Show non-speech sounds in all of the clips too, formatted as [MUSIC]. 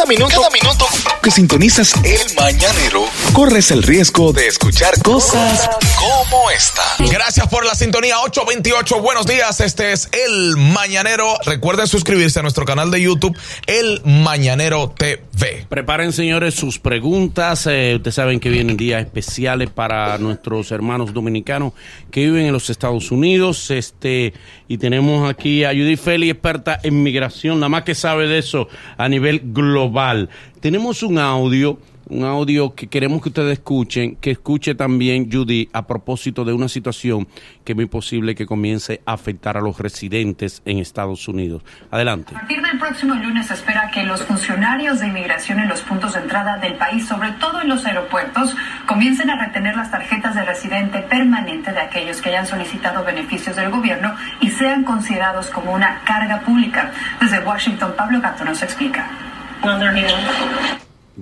Cada minuto, cada minuto que sintonizas el mañanero, corres el riesgo de escuchar cosas como esta. Gracias por la sintonía 828. Buenos días. Este es El Mañanero. Recuerden suscribirse a nuestro canal de YouTube, El Mañanero TV. Preparen, señores, sus preguntas. Eh, ustedes saben que vienen días especiales para nuestros hermanos dominicanos que viven en los Estados Unidos. Este, y tenemos aquí a Judy Feli, experta en migración, nada más que sabe de eso a nivel global. Tenemos un audio un audio que queremos que ustedes escuchen, que escuche también Judy a propósito de una situación que es muy posible que comience a afectar a los residentes en Estados Unidos. Adelante. A partir del próximo lunes se espera que los funcionarios de inmigración en los puntos de entrada del país, sobre todo en los aeropuertos, comiencen a retener las tarjetas de residente permanente de aquellos que hayan solicitado beneficios del gobierno y sean considerados como una carga pública. Desde Washington, Pablo Gato nos explica.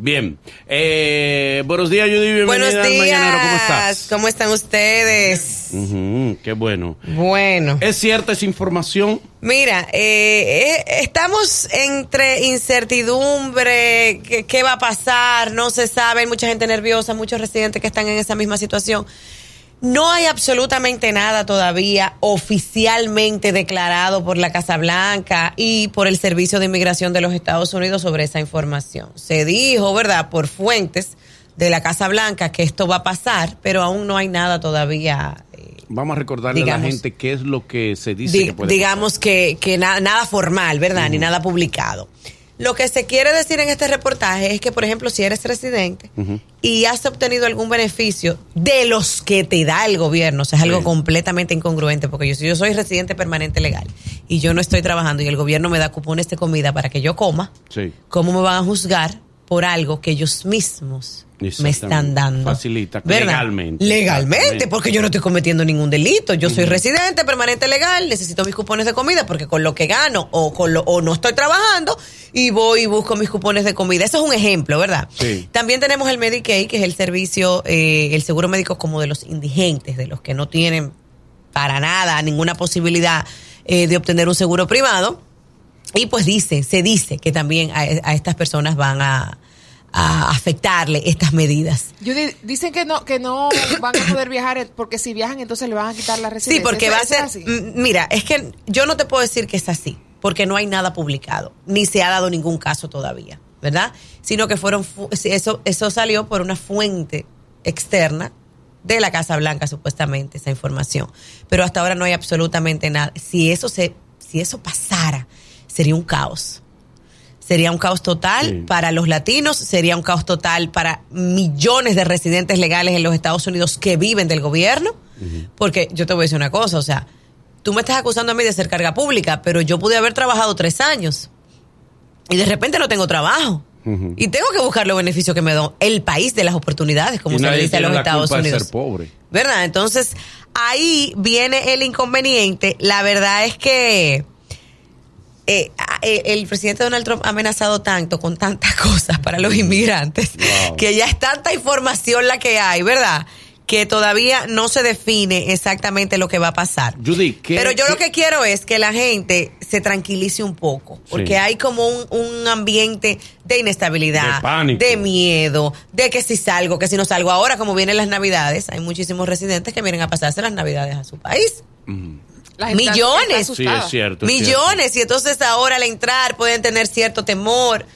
Bien. Eh, buenos días, Judy. Bienvenida Buenos al días. Mañanero. ¿Cómo estás? ¿Cómo están ustedes? Qué bueno. Bueno. ¿Es cierta esa información? Mira, eh, eh, estamos entre incertidumbre, ¿qué, qué va a pasar? No se sabe, hay mucha gente nerviosa, muchos residentes que están en esa misma situación. No hay absolutamente nada todavía oficialmente declarado por la Casa Blanca y por el Servicio de Inmigración de los Estados Unidos sobre esa información. Se dijo, ¿verdad?, por fuentes de la Casa Blanca que esto va a pasar, pero aún no hay nada todavía eh, Vamos a recordarle a la gente qué es lo que se dice Di- que puede digamos que, que na- nada formal, ¿verdad? Ni nada publicado. Lo que se quiere decir en este reportaje es que, por ejemplo, si eres residente y has obtenido algún beneficio de los que te da el gobierno, o sea, es algo Sí. completamente incongruente, porque yo, si yo soy residente permanente legal y yo no estoy trabajando y el gobierno me da cupones de comida para que yo coma, Sí. ¿cómo me van a juzgar por algo que ellos mismos me están dando? Facilita, ¿Verdad? legalmente. Legalmente, porque yo no estoy cometiendo ningún delito. Yo soy residente permanente legal, necesito mis cupones de comida porque con lo que gano o, con lo, o no estoy trabajando y voy y busco mis cupones de comida. Eso es un ejemplo, ¿verdad? Sí. También tenemos el Medicaid, que es el servicio, eh, el seguro médico como de los indigentes, de los que no tienen para nada ninguna posibilidad eh, de obtener un seguro privado. Y pues dice, se dice que también a, a estas personas van a, a afectarle estas medidas. Judy, dicen que no que no van a poder viajar eh, porque si viajan entonces le van a quitar la Sí, residencia. porque ¿Eso- va a ser. así? Mira, es que yo no te puedo decir que es así, porque no hay nada publicado, ni se ha dado ningún caso todavía, ¿verdad? Sino que fueron. fu- sí, Eso, eso salió por una fuente externa de la Casa Blanca, supuestamente, esa información. Pero hasta ahora no hay absolutamente nada. Si eso, se, si eso pasara, sería un caos. Sería un caos total Sí. para los latinos, sería un caos total para millones de residentes legales en los Estados Unidos que viven del gobierno. Porque yo te voy a decir una cosa, o sea, tú me estás acusando a mí de ser carga pública, pero yo pude haber trabajado tres años y de repente no tengo trabajo. Y tengo que buscar los beneficios que me da el país de las oportunidades, como Y se le dice a los Estados Unidos. ser pobre. ¿Verdad? Entonces, ahí viene el inconveniente. La verdad es que eh, eh, el presidente Donald Trump ha amenazado tanto con tantas [LAUGHS] cosas para los inmigrantes Wow. que ya es tanta información la que hay, ¿verdad? Que todavía no se define exactamente lo que va a pasar. Judy, ¿qué- Pero yo qué- lo que quiero es que la gente se tranquilice un poco, porque Sí. hay como un, un ambiente de inestabilidad, De pánico. de miedo, de que si salgo, que si no salgo ahora, como vienen las navidades, hay muchísimos residentes que vienen a pasarse las navidades a su país. Millones. está Sí, es cierto. es Millones, y entonces ahora al entrar pueden tener cierto temor.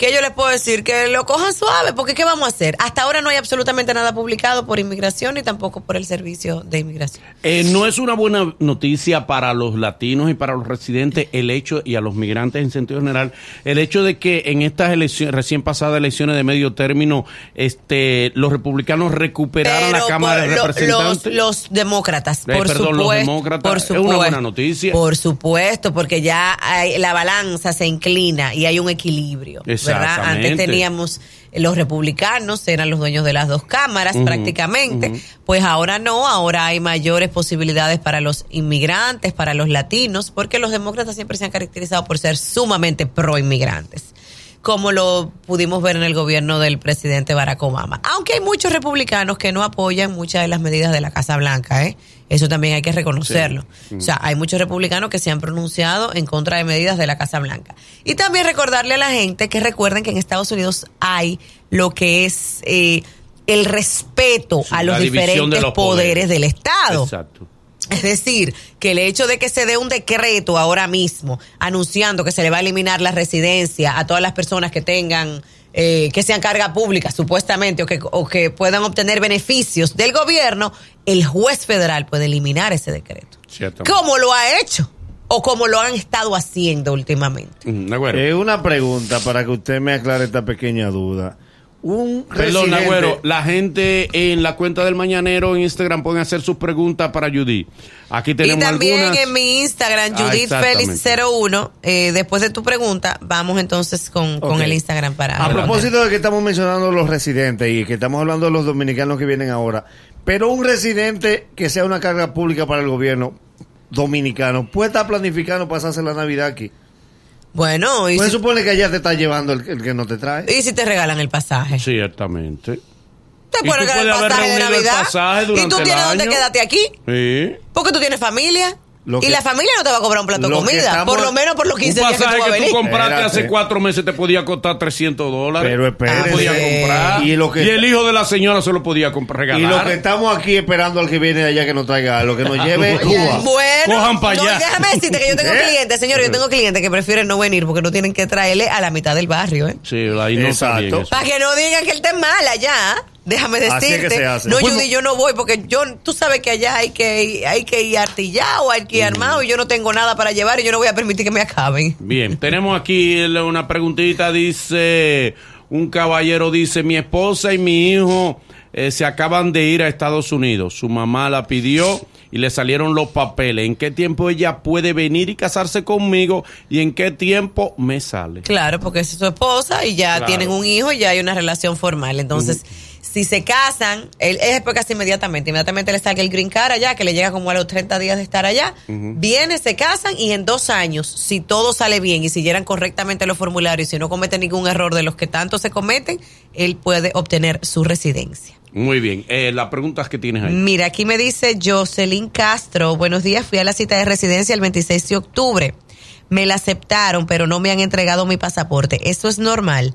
Que yo les puedo decir? Que lo cojan suave, porque ¿qué vamos a hacer? Hasta ahora no hay absolutamente nada publicado por inmigración ni tampoco por el servicio de inmigración. Eh, no es una buena noticia para los latinos y para los residentes el hecho, y a los migrantes en sentido general, el hecho de que en estas elecciones, recién pasadas elecciones de medio término, este, los republicanos recuperaran la Pero Cámara por de Representantes. Los, los demócratas, Eh, por perdón, los supuesto. demócratas, por es una supuesto, buena noticia. Por supuesto, porque ya hay- la balanza se inclina y hay un equilibrio. ¿Verdad? Antes teníamos los republicanos, eran los dueños de las dos cámaras prácticamente. Pues ahora no, ahora hay mayores posibilidades para los inmigrantes, para los latinos, porque los demócratas siempre se han caracterizado por ser sumamente pro inmigrantes. Como lo pudimos ver en el gobierno del presidente Barack Obama. Aunque hay muchos republicanos que no apoyan muchas de las medidas de la Casa Blanca, ¿eh? Eso también hay que reconocerlo. O sea, hay muchos republicanos que se han pronunciado en contra de medidas de la Casa Blanca. Y también recordarle a la gente que recuerden que en Estados Unidos hay lo que es eh, el respeto Sí, a los de diferentes los poderes poderes. del Estado. Exacto. Es decir, que el hecho de que se dé un decreto ahora mismo anunciando que se le va a eliminar la residencia a todas las personas que tengan, eh, que sean carga pública supuestamente o que, o que puedan obtener beneficios del gobierno, el juez federal puede eliminar ese decreto. Ciertamente. ¿Cómo lo ha hecho? O como lo han estado haciendo últimamente. Mm, de acuerdo. Eh, una pregunta para que usted me aclare esta pequeña duda. Un Perdón, residente- Agüero, la gente en la cuenta del Mañanero en Instagram pueden hacer sus preguntas para Judy. Aquí Y tenemos también algunas. en mi Instagram, Ah, Judith exactamente. Félix 01, eh, después de tu pregunta, vamos entonces con, el Instagram para... A propósito de que estamos mencionando los residentes y que estamos hablando de los dominicanos que vienen ahora, pero un residente que sea una carga pública para el gobierno dominicano puede estar planificando pasarse la Navidad aquí. Bueno, y Pues si, supone que allá te está llevando el, el que no te trae. y si te regalan el pasaje. Ciertamente. Te pueden regalar el pasaje de el Navidad. pasaje y tú tienes donde año. quedarte aquí. Sí. Porque tú tienes familia. Lo y que- la familia no te va a cobrar un plato de comida. estamos- Por lo menos por los Un 15 días que tú pasaje vas a que tú compraste Espérate. hace cuatro meses te podía costar 300 dólares. Pero podía comprar. Y lo que- el hijo de la señora se lo podía comprar, regalar. Y lo que estamos aquí esperando al que viene de allá que nos traiga, lo que nos lleve Cuba. Bueno, Cojan pa' no, allá. déjame decirte que yo tengo [LAUGHS] ¿Eh? clientes, señor, yo tengo clientes que prefieren no venir porque no tienen que traerle a la mitad del barrio, ¿eh? Sí, ahí no está Exacto. Para que no digan que él está mal allá. Déjame Así es que decirte. se hace. No, Judy, yo no voy porque yo, tú sabes que allá hay que, ir- hay que ir artillado, hay que ir armado y yo no tengo nada para llevar y yo no voy a permitir que me acaben. Bien, tenemos aquí una preguntita, dice, un caballero dice, mi esposa y mi hijo eh, se acaban de ir a Estados Unidos, su mamá la pidió y le salieron los papeles, ¿en qué tiempo ella puede venir y casarse conmigo y en qué tiempo me sale? Claro, porque es su esposa y ya Claro. tienen un hijo y ya hay una relación formal. Entonces, si se casan, él es después casi inmediatamente. Inmediatamente le saca el green card allá, que le llega como a los 30 días de estar allá. Viene, se casan y en dos años, si todo sale bien y si llenan correctamente los formularios y si no cometen ningún error de los que tanto se cometen, él puede obtener su residencia. Muy bien, eh, las preguntas que tienes ahí. Mira, aquí me dice Jocelyn Castro. Buenos días, fui a la cita de residencia el 26 de octubre. Me la aceptaron, pero no me han entregado mi pasaporte. ¿Eso es normal?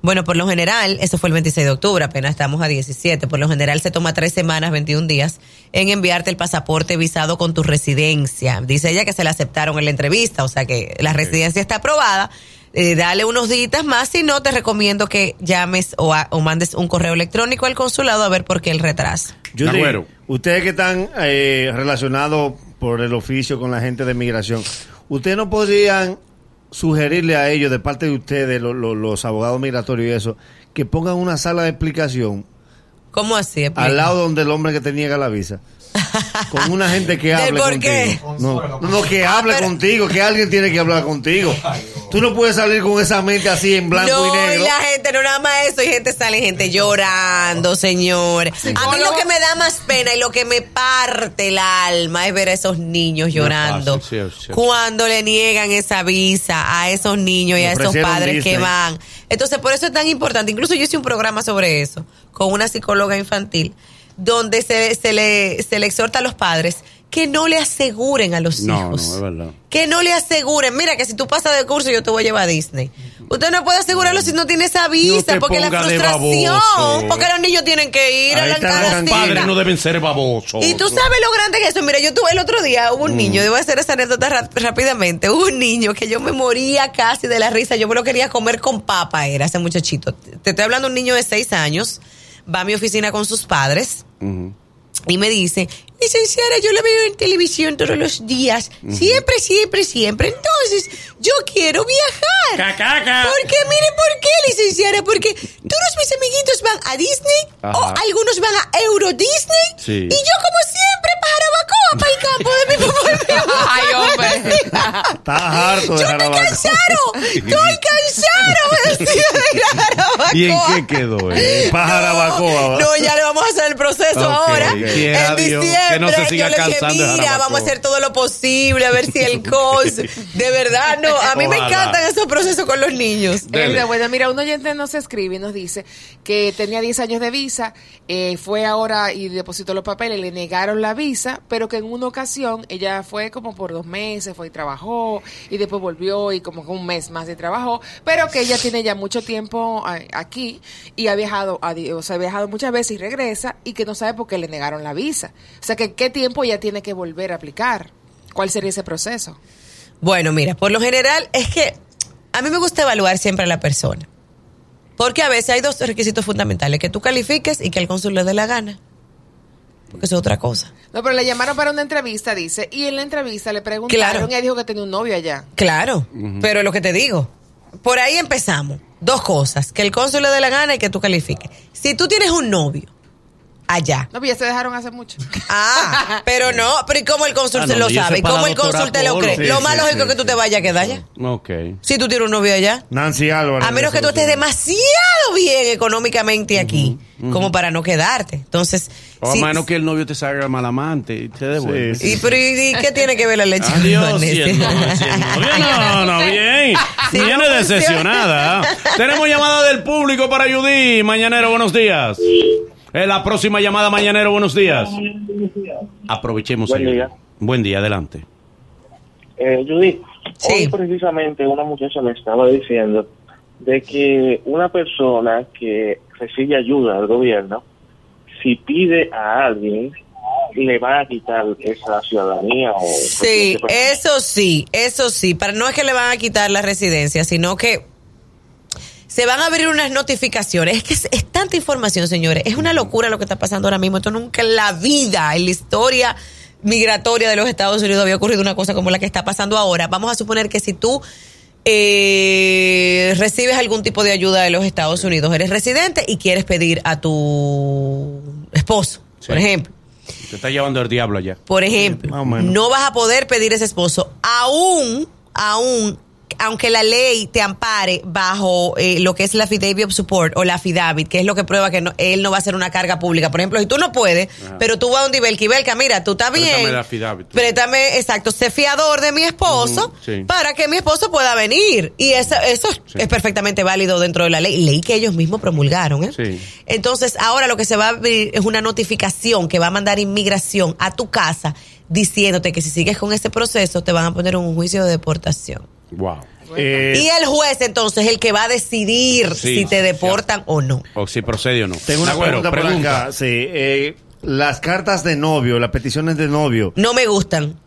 Bueno, por lo general, eso fue el 26 de octubre, apenas estamos a 17. Por lo general se toma tres semanas, 21 días, en enviarte el pasaporte visado con tu residencia. Dice ella que se la aceptaron en la entrevista, o sea que la residencia está aprobada. Eh, dale unos días más, si no, te recomiendo que llames o, a- o mandes un correo electrónico al consulado a ver por qué el retraso. Acuerdo. ustedes que están eh, relacionados por el oficio con la gente de migración, ¿ustedes no podrían sugerirle a ellos, de parte de ustedes, lo- lo- los abogados migratorios y eso, que pongan una sala de explicación ¿Cómo así? Explica. al lado donde el hombre que te niega la visa? [LAUGHS] Con una gente que ¿Del hable por contigo. qué? No, no, que hable Ah, pero- contigo, que alguien tiene que hablar contigo. Tú no puedes salir con esa mente así en blanco no, y negro. la gente, no nada más eso, y gente sale, gente llorando, señor. A mí lo que me da más pena y lo que me parte el alma es ver a esos niños llorando. fácil, sí. Cuando le niegan esa visa a esos niños y a esos padres que van. Entonces, por eso es tan importante. Incluso yo hice un programa sobre eso con una psicóloga infantil, donde se, se le, se le exhorta a los padres que no le aseguren a los No, hijos no, es verdad. que no le aseguren, mira que si tú pasas de curso yo te voy a llevar a Disney. Usted no puede asegurarlo si no tiene esa visa, te porque la frustración, porque los niños tienen que ir a Ahí la están cada los padres no deben ser babosos. Y tú sabes lo grande que es eso. Mira, yo tuve el otro día, hubo un niño, debo hacer esa anécdota rápidamente. Hubo un niño que yo me moría casi de la risa. Yo me lo quería comer con papa, era ese muchachito. Te estoy hablando de un niño de seis años. Va a mi oficina con sus padres y me dice, licenciada, yo la veo en televisión todos los días, siempre, siempre, siempre. Entonces, yo quiero viajar. Cacaca. Porque, mire, ¿por qué, licenciada? Porque todos mis amiguitos van a Disney Ajá. o algunos van a Euro Disney Sí. y yo, como siempre, para para el campo de mi [LAUGHS] papá y mi mamá. Ay, hombre. Estás harto de Yo estoy cansado, estoy cansado, de ir a ¿Y en qué quedó? eh? Para Jarabacoa. No, ya le vamos a hacer el proceso Ok, ahora. en diciembre que no se siga yo le dije, mira, Jarabacoa". vamos a hacer todo lo posible, a ver si el [LAUGHS] cos. De verdad, no, a mí me encantan esos procesos con los niños. Dele. Bueno, mira, un oyente nos escribe y nos dice que tenía 10 años de visa, eh, fue ahora y depositó los papeles, le negaron la visa, pero que en una ocasión ella fue como por dos meses, fue y trabajó, y después volvió y como que un mes más de trabajo, pero que ella tiene ya mucho tiempo aquí y ha viajado, o sea, ha viajado muchas veces y regresa y que no sabe por qué le negaron la visa. O sea, que qué tiempo ella tiene que volver a aplicar. ¿Cuál sería ese proceso? Bueno, mira, por lo general es que a mí me gusta evaluar siempre a la persona. Porque a veces hay dos requisitos fundamentales, que tú califiques y que el cónsul le dé la gana. Porque eso es otra cosa. No, pero le llamaron para una entrevista, dice, y en la entrevista le preguntaron Claro. y ella dijo que tenía un novio allá. Claro, pero lo que te digo, por ahí empezamos. Dos cosas, que el cónsul le dé la gana y que tú califiques. Si tú tienes un novio allá, No, pues ya se dejaron hace mucho. [LAUGHS] ah, pero no, pero ¿y cómo el cónsul Ah, no, lo sabe? ¿Y cómo el cónsul te lo cree? Sí, lo sí, más lógico sí, es que tú sí. te vayas a quedar allá. Ok. Si tú tienes un novio allá. Nancy Álvarez. A menos que tú estés demasiado bien económicamente aquí, como para no quedarte. Entonces, O sí- a menos que el novio te salga mal amante y te devuelve. Sí, y, pero, ¿y qué tiene que ver la leche? Adiós, con si ese? el novio, si el novio. [LAUGHS] No, no, bien. Viene no decepcionada. [LAUGHS] Tenemos llamada del público para Judy. Mañanero, buenos días. Eh, la próxima llamada, Mañanero, buenos días. Aprovechemos. Buen día. Buen día, adelante. Eh, Judith, Sí. hoy precisamente una muchacha me estaba diciendo de que una persona que recibe ayuda del gobierno, si pide a alguien, le van a quitar esa ciudadanía o... Sí, eso sí, eso sí. Para no es que le van a quitar la residencia, sino que se van a abrir unas notificaciones. Es que es, es tanta información, señores. Es una locura lo que está pasando ahora mismo. Esto nunca en la vida, en la historia migratoria de los Estados Unidos había ocurrido una cosa como la que está pasando ahora. Vamos a suponer que si tú eh, recibes algún tipo de ayuda de los Estados Unidos, eres residente y quieres pedir a tu esposo, por ejemplo. Te está llevando el diablo allá. Por ejemplo, no vas a poder pedir ese esposo, aún, aún, aunque la ley te ampare bajo eh, lo que es la affidavit of support o la affidavit, que es lo que prueba que no- él no va a ser una carga pública. Por ejemplo, si tú no puedes, pero tú vas a un Ibelka, Ibelka, mira, tú estás Préstame bien. la affidavit. Préstame, exacto, sé fiador de mi esposo sí. para que mi esposo pueda venir. Y eso, eso es perfectamente válido dentro de la ley. Ley que ellos mismos promulgaron, ¿eh? Sí. Entonces, ahora lo que se va a abrir es una notificación que va a mandar inmigración a tu casa diciéndote que si sigues con ese proceso te van a poner un juicio de deportación. Wow. Eh, y el juez entonces es el que va a decidir Sí, si te deportan o no. O si procede o no. tengo una pregunta, por acá. Sí, eh, las cartas de novio, las peticiones de novio. No me gustan.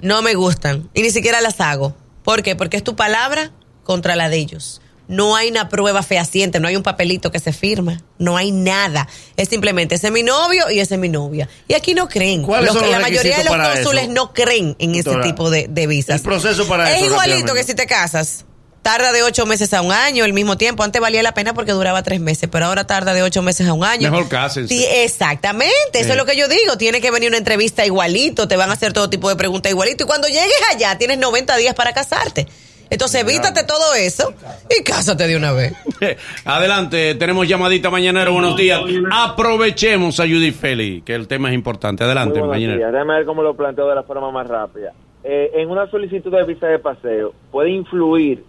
No me gustan. Y ni siquiera las hago. ¿Por qué? Porque es tu palabra contra la de ellos. No hay una prueba fehaciente, no hay un papelito que se firma, no hay nada. Es simplemente ese es mi novio y ese es mi novia. Y aquí no creen. ¿Cuáles Los los la mayoría de los cónsules eso? no creen en ese Doctora, tipo de, de visas. el proceso para es eso, igualito que si te casas. Tarda de ocho meses a un año, el mismo tiempo. Antes valía la pena porque duraba tres meses, pero ahora tarda de ocho meses a un año. Mejor cásense. Sí, exactamente, eso es lo que yo digo. Tiene que venir una entrevista igualito, te van a hacer todo tipo de preguntas igualito. Y cuando llegues allá, tienes 90 días para casarte. Entonces, evítate todo eso y cásate de una vez. [LAUGHS] Adelante, tenemos llamadita mañanero, buenos días. Aprovechemos a Judy Feli, que el tema es importante. Adelante, mañanero. días. Déjame ver cómo lo planteo de la forma más rápida. Eh, en una solicitud de visa de paseo, ¿puede influir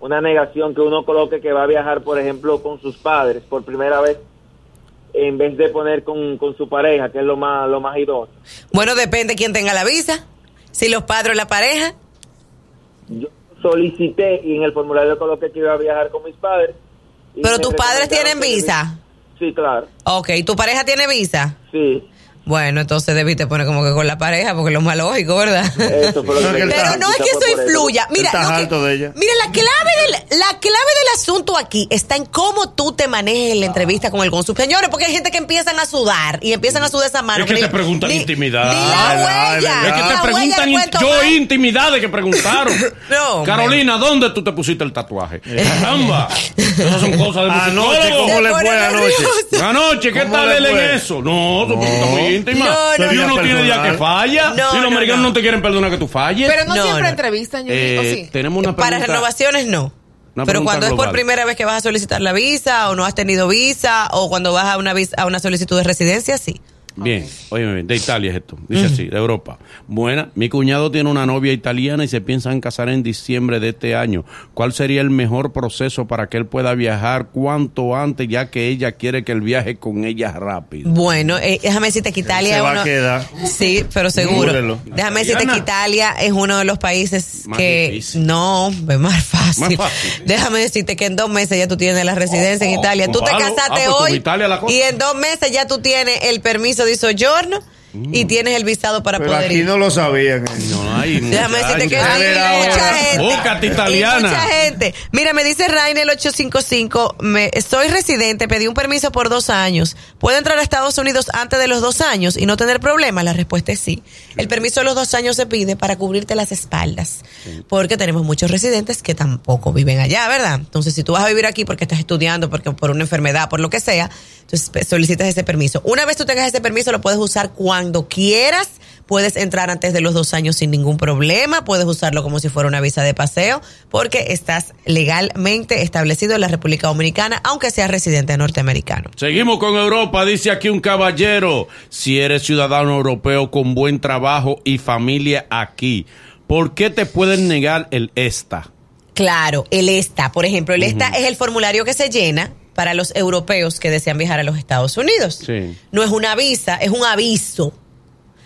una negación que uno coloque que va a viajar, por ejemplo, con sus padres por primera vez, en vez de poner con, con su pareja, que es lo más, lo más idóneo? Bueno, depende quién tenga la visa. Si los padres o la pareja. Yo solicité y en el formulario coloqué que iba a viajar con mis padres. Pero tus padres tienen visa. Sí, claro. Ok, ¿tu pareja tiene visa? Sí. Bueno, entonces debiste poner como que con la pareja, porque es lo más lógico, ¿verdad? Eso fue lo que Pero no es que eso influya. Mira, estás lo que- harto de ella. mira la clave la clave del asunto aquí está en cómo tú te manejes en la entrevista con el cónsul. Señores, porque hay gente que empiezan a sudar y empiezan a sudar esa mano. Es que te preguntan ni- intimidad. Ni la Ay, ay, huella. ay, Es que te la preguntan, in- yo intimidades que preguntaron. [LAUGHS] No. Carolina, ¿dónde tú te pusiste el tatuaje? [LAUGHS] Caramba, esas son cosas de Anoche. ¿cómo le fue anoche? Anoche, ¿qué ¿Cómo tal él en eso? No, son preguntas muy íntimas. No, no, no. uno tiene días Personal. que falla. No, y los no, americanos no. te quieren perdonar que tú falles. Pero no, siempre entrevistan, Judy, Eh. Tenemos una Para pregunta. renovaciones no. Pero cuando es por primera vez que vas a solicitar la visa o no has tenido visa o cuando vas a una visa, a una solicitud de residencia, sí. Bien, oye, bien, de Italia es esto, dice así, de Europa. Buena, mi cuñado tiene una novia italiana y se piensan casar en diciembre de este año. ¿Cuál sería el mejor proceso para que él pueda viajar cuanto antes, ya que ella quiere que él viaje con ella rápido? Bueno, eh, déjame decirte que Italia Se es va uno- a quedar. Sí, pero seguro. Déjame decirte que Italia es uno de los países Más que difícil. no, es más fácil. Más fácil. Déjame decirte que en dos meses ya tú tienes la residencia en Oh, Italia. Tú te casaste Ah, pues como hoy Italia la cosa. y en dos meses ya tú tienes el permiso de sojourno y tienes el visado para Pero poder aquí ir. no lo sabían. eh. No hay Déjame decirte que hay mucha gente. Búscate italiana. mucha gente. Mira, me dice Rainer 855, me, soy residente, pedí un permiso por dos años. ¿Puedo entrar a Estados Unidos antes de los dos años y no tener problemas? La respuesta es sí. El permiso de los dos años se pide para cubrirte las espaldas. Porque tenemos muchos residentes que tampoco viven allá, ¿verdad? Entonces, si tú vas a vivir aquí porque estás estudiando, porque por una enfermedad, por lo que sea, entonces pe- solicitas ese permiso. Una vez tú tengas ese permiso, lo puedes usar cuando quieras. Puedes entrar antes de los dos años sin ningún problema. Puedes usarlo como si fuera una visa de paseo, porque estás legalmente establecido en la República Dominicana, aunque seas residente norteamericano. Seguimos con Europa, dice aquí un caballero, si eres ciudadano europeo con buen trabajo y familia aquí, ¿por qué te pueden negar el ESTA? Claro, el ESTA, por ejemplo, el ESTA es el formulario que se llena para los europeos que desean viajar a los Estados Unidos. Sí. No es una visa, es un aviso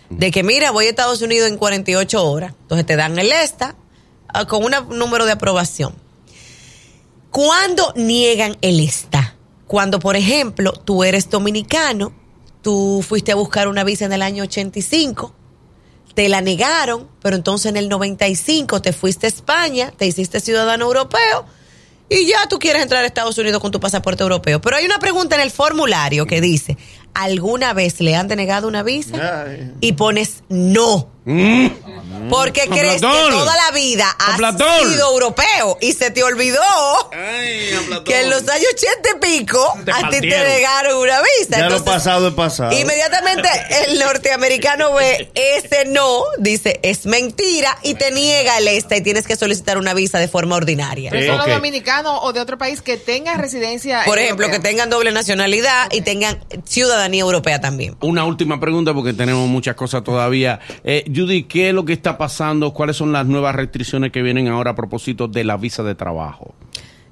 de que, mira, voy a Estados Unidos en 48 horas. Entonces te dan el ESTA ah, con un número de aprobación. ¿Cuándo niegan el ESTA? Cuando, por ejemplo, tú eres dominicano, tú fuiste a buscar una visa en el año 85, te la negaron, pero entonces en el 95 te fuiste a España, te hiciste ciudadano europeo y ya tú quieres entrar a Estados Unidos con tu pasaporte europeo. Pero hay una pregunta en el formulario que dice, ¿alguna vez le han denegado una visa? Ay. Y pones no. Porque Con crees que toda la vida has Platón. sido europeo y se te olvidó que en los años 80 y pico Te a ti te negaron una visa. Ya lo pasado es pasado. Inmediatamente el norteamericano ve ese no, dice es mentira y te niega el este y tienes que solicitar una visa de forma ordinaria. Pero Eh, ok. dominicanos o de otro país que tengan residencia. Por ejemplo, que tengan doble nacionalidad y tengan ciudadanía europea también. Una última pregunta porque tenemos muchas cosas todavía. Eh, Judy, ¿qué es lo que está pasando? ¿Cuáles son las nuevas restricciones que vienen ahora a propósito de la visa de trabajo?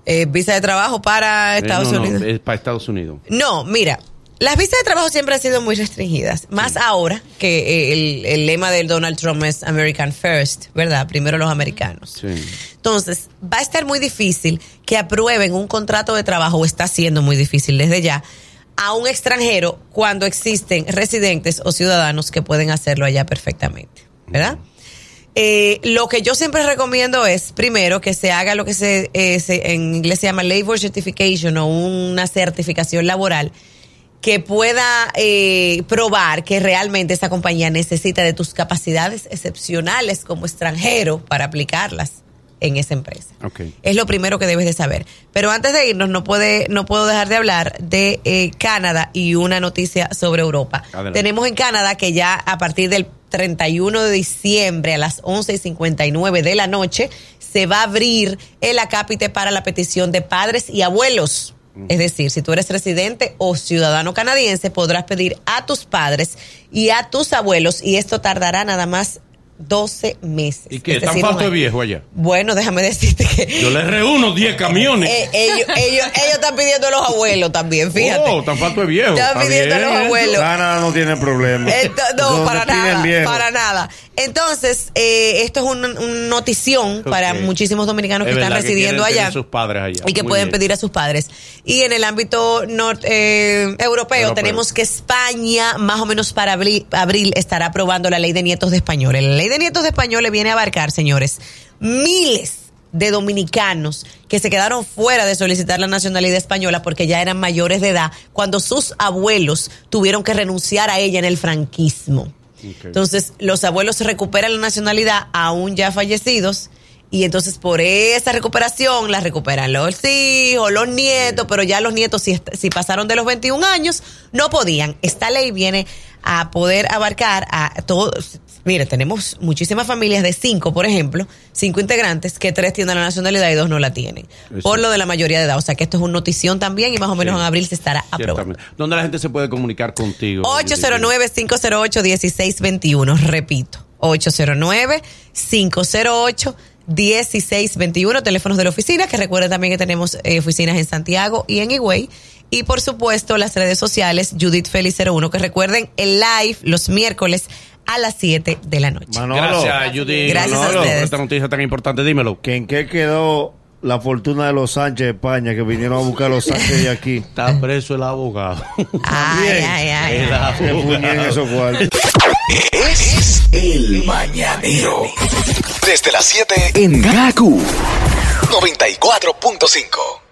Eh, visa de trabajo para Eh, Estados no, no, Unidos. es para Estados Unidos. No, mira, las visas de trabajo siempre han sido muy restringidas, más ahora que eh, el, el lema del Donald Trump es American First, ¿verdad? Primero los americanos. Sí. Entonces, va a estar muy difícil que aprueben un contrato de trabajo, o está siendo muy difícil desde ya, a un extranjero cuando existen residentes o ciudadanos que pueden hacerlo allá perfectamente, ¿verdad? Eh, lo que yo siempre recomiendo es, primero, que se haga lo que se, eh, se- en inglés se llama Labor Certification o una certificación laboral que pueda eh, probar que realmente esa compañía necesita de tus capacidades excepcionales como extranjero para aplicarlas en esa empresa. Es lo primero que debes de saber. Pero antes de irnos, no, puede, no puedo dejar de hablar de eh, Canadá y una noticia sobre Europa. Adelante. Tenemos en Canadá que ya a partir del 31 de diciembre a las 11 y 59 de la noche se va a abrir el acápite para la petición de padres y abuelos. Es decir, si tú eres residente o ciudadano canadiense, podrás pedir a tus padres y a tus abuelos y esto tardará nada más 12 meses. ¿Y qué? Es ¿Están falto de viejo allá? Bueno, déjame decirte que Yo le reúno 10 [LAUGHS] camiones. eh, ellos, ellos, ellos están pidiendo a los abuelos también, fíjate. Oh, están falto de viejo. Están Está pidiendo a los eso. abuelos. Canadá no tiene problema. No, para nada, viejo. para nada. Entonces, eh, esto es un, un notición para muchísimos dominicanos que Es están que residiendo quieren allá. sus padres allá. Y que Muy pueden bien. pedir a sus padres. Y en el ámbito nor- eh, europeo, Europeo. tenemos que España, más o menos para abril, abril, estará aprobando la ley de nietos de españoles. La ley de nietos de españoles viene a abarcar, señores, miles de dominicanos que se quedaron fuera de solicitar la nacionalidad española porque ya eran mayores de edad cuando sus abuelos tuvieron que renunciar a ella en el franquismo. Entonces, los abuelos recuperan la nacionalidad aún ya fallecidos y entonces por esa recuperación la recuperan los hijos, los nietos, pero ya los nietos si pasaron de los 21 años no podían. Esta ley viene a poder abarcar a todos, Mire, tenemos muchísimas familias de cinco, por ejemplo, cinco integrantes, que tres tienen la nacionalidad y dos no la tienen. Eso. Por lo de la mayoría de edad. O sea que esto es una notición también y más o menos Sí. en abril se estará aprobando. ¿Dónde la gente se puede comunicar contigo? 809-508-1621. Repito, 809-508-1621. Teléfonos de la oficina, que recuerden también que tenemos eh, oficinas en Santiago y en Higüey. Y por supuesto, las redes sociales, Judith Félix 01, que recuerden el live los miércoles a las 7 de la noche. Manolo, Gracias, Judy. Gracias a Manolo, ustedes. por esta noticia tan importante. Dímelo. que ¿En qué quedó la fortuna de los Sánchez de España que vinieron a buscar a los Sánchez de aquí? [LAUGHS] Está preso el abogado. Ay, ay, ay. El abogado. Es el mañanero. Desde las 7 en Gaku 94.5.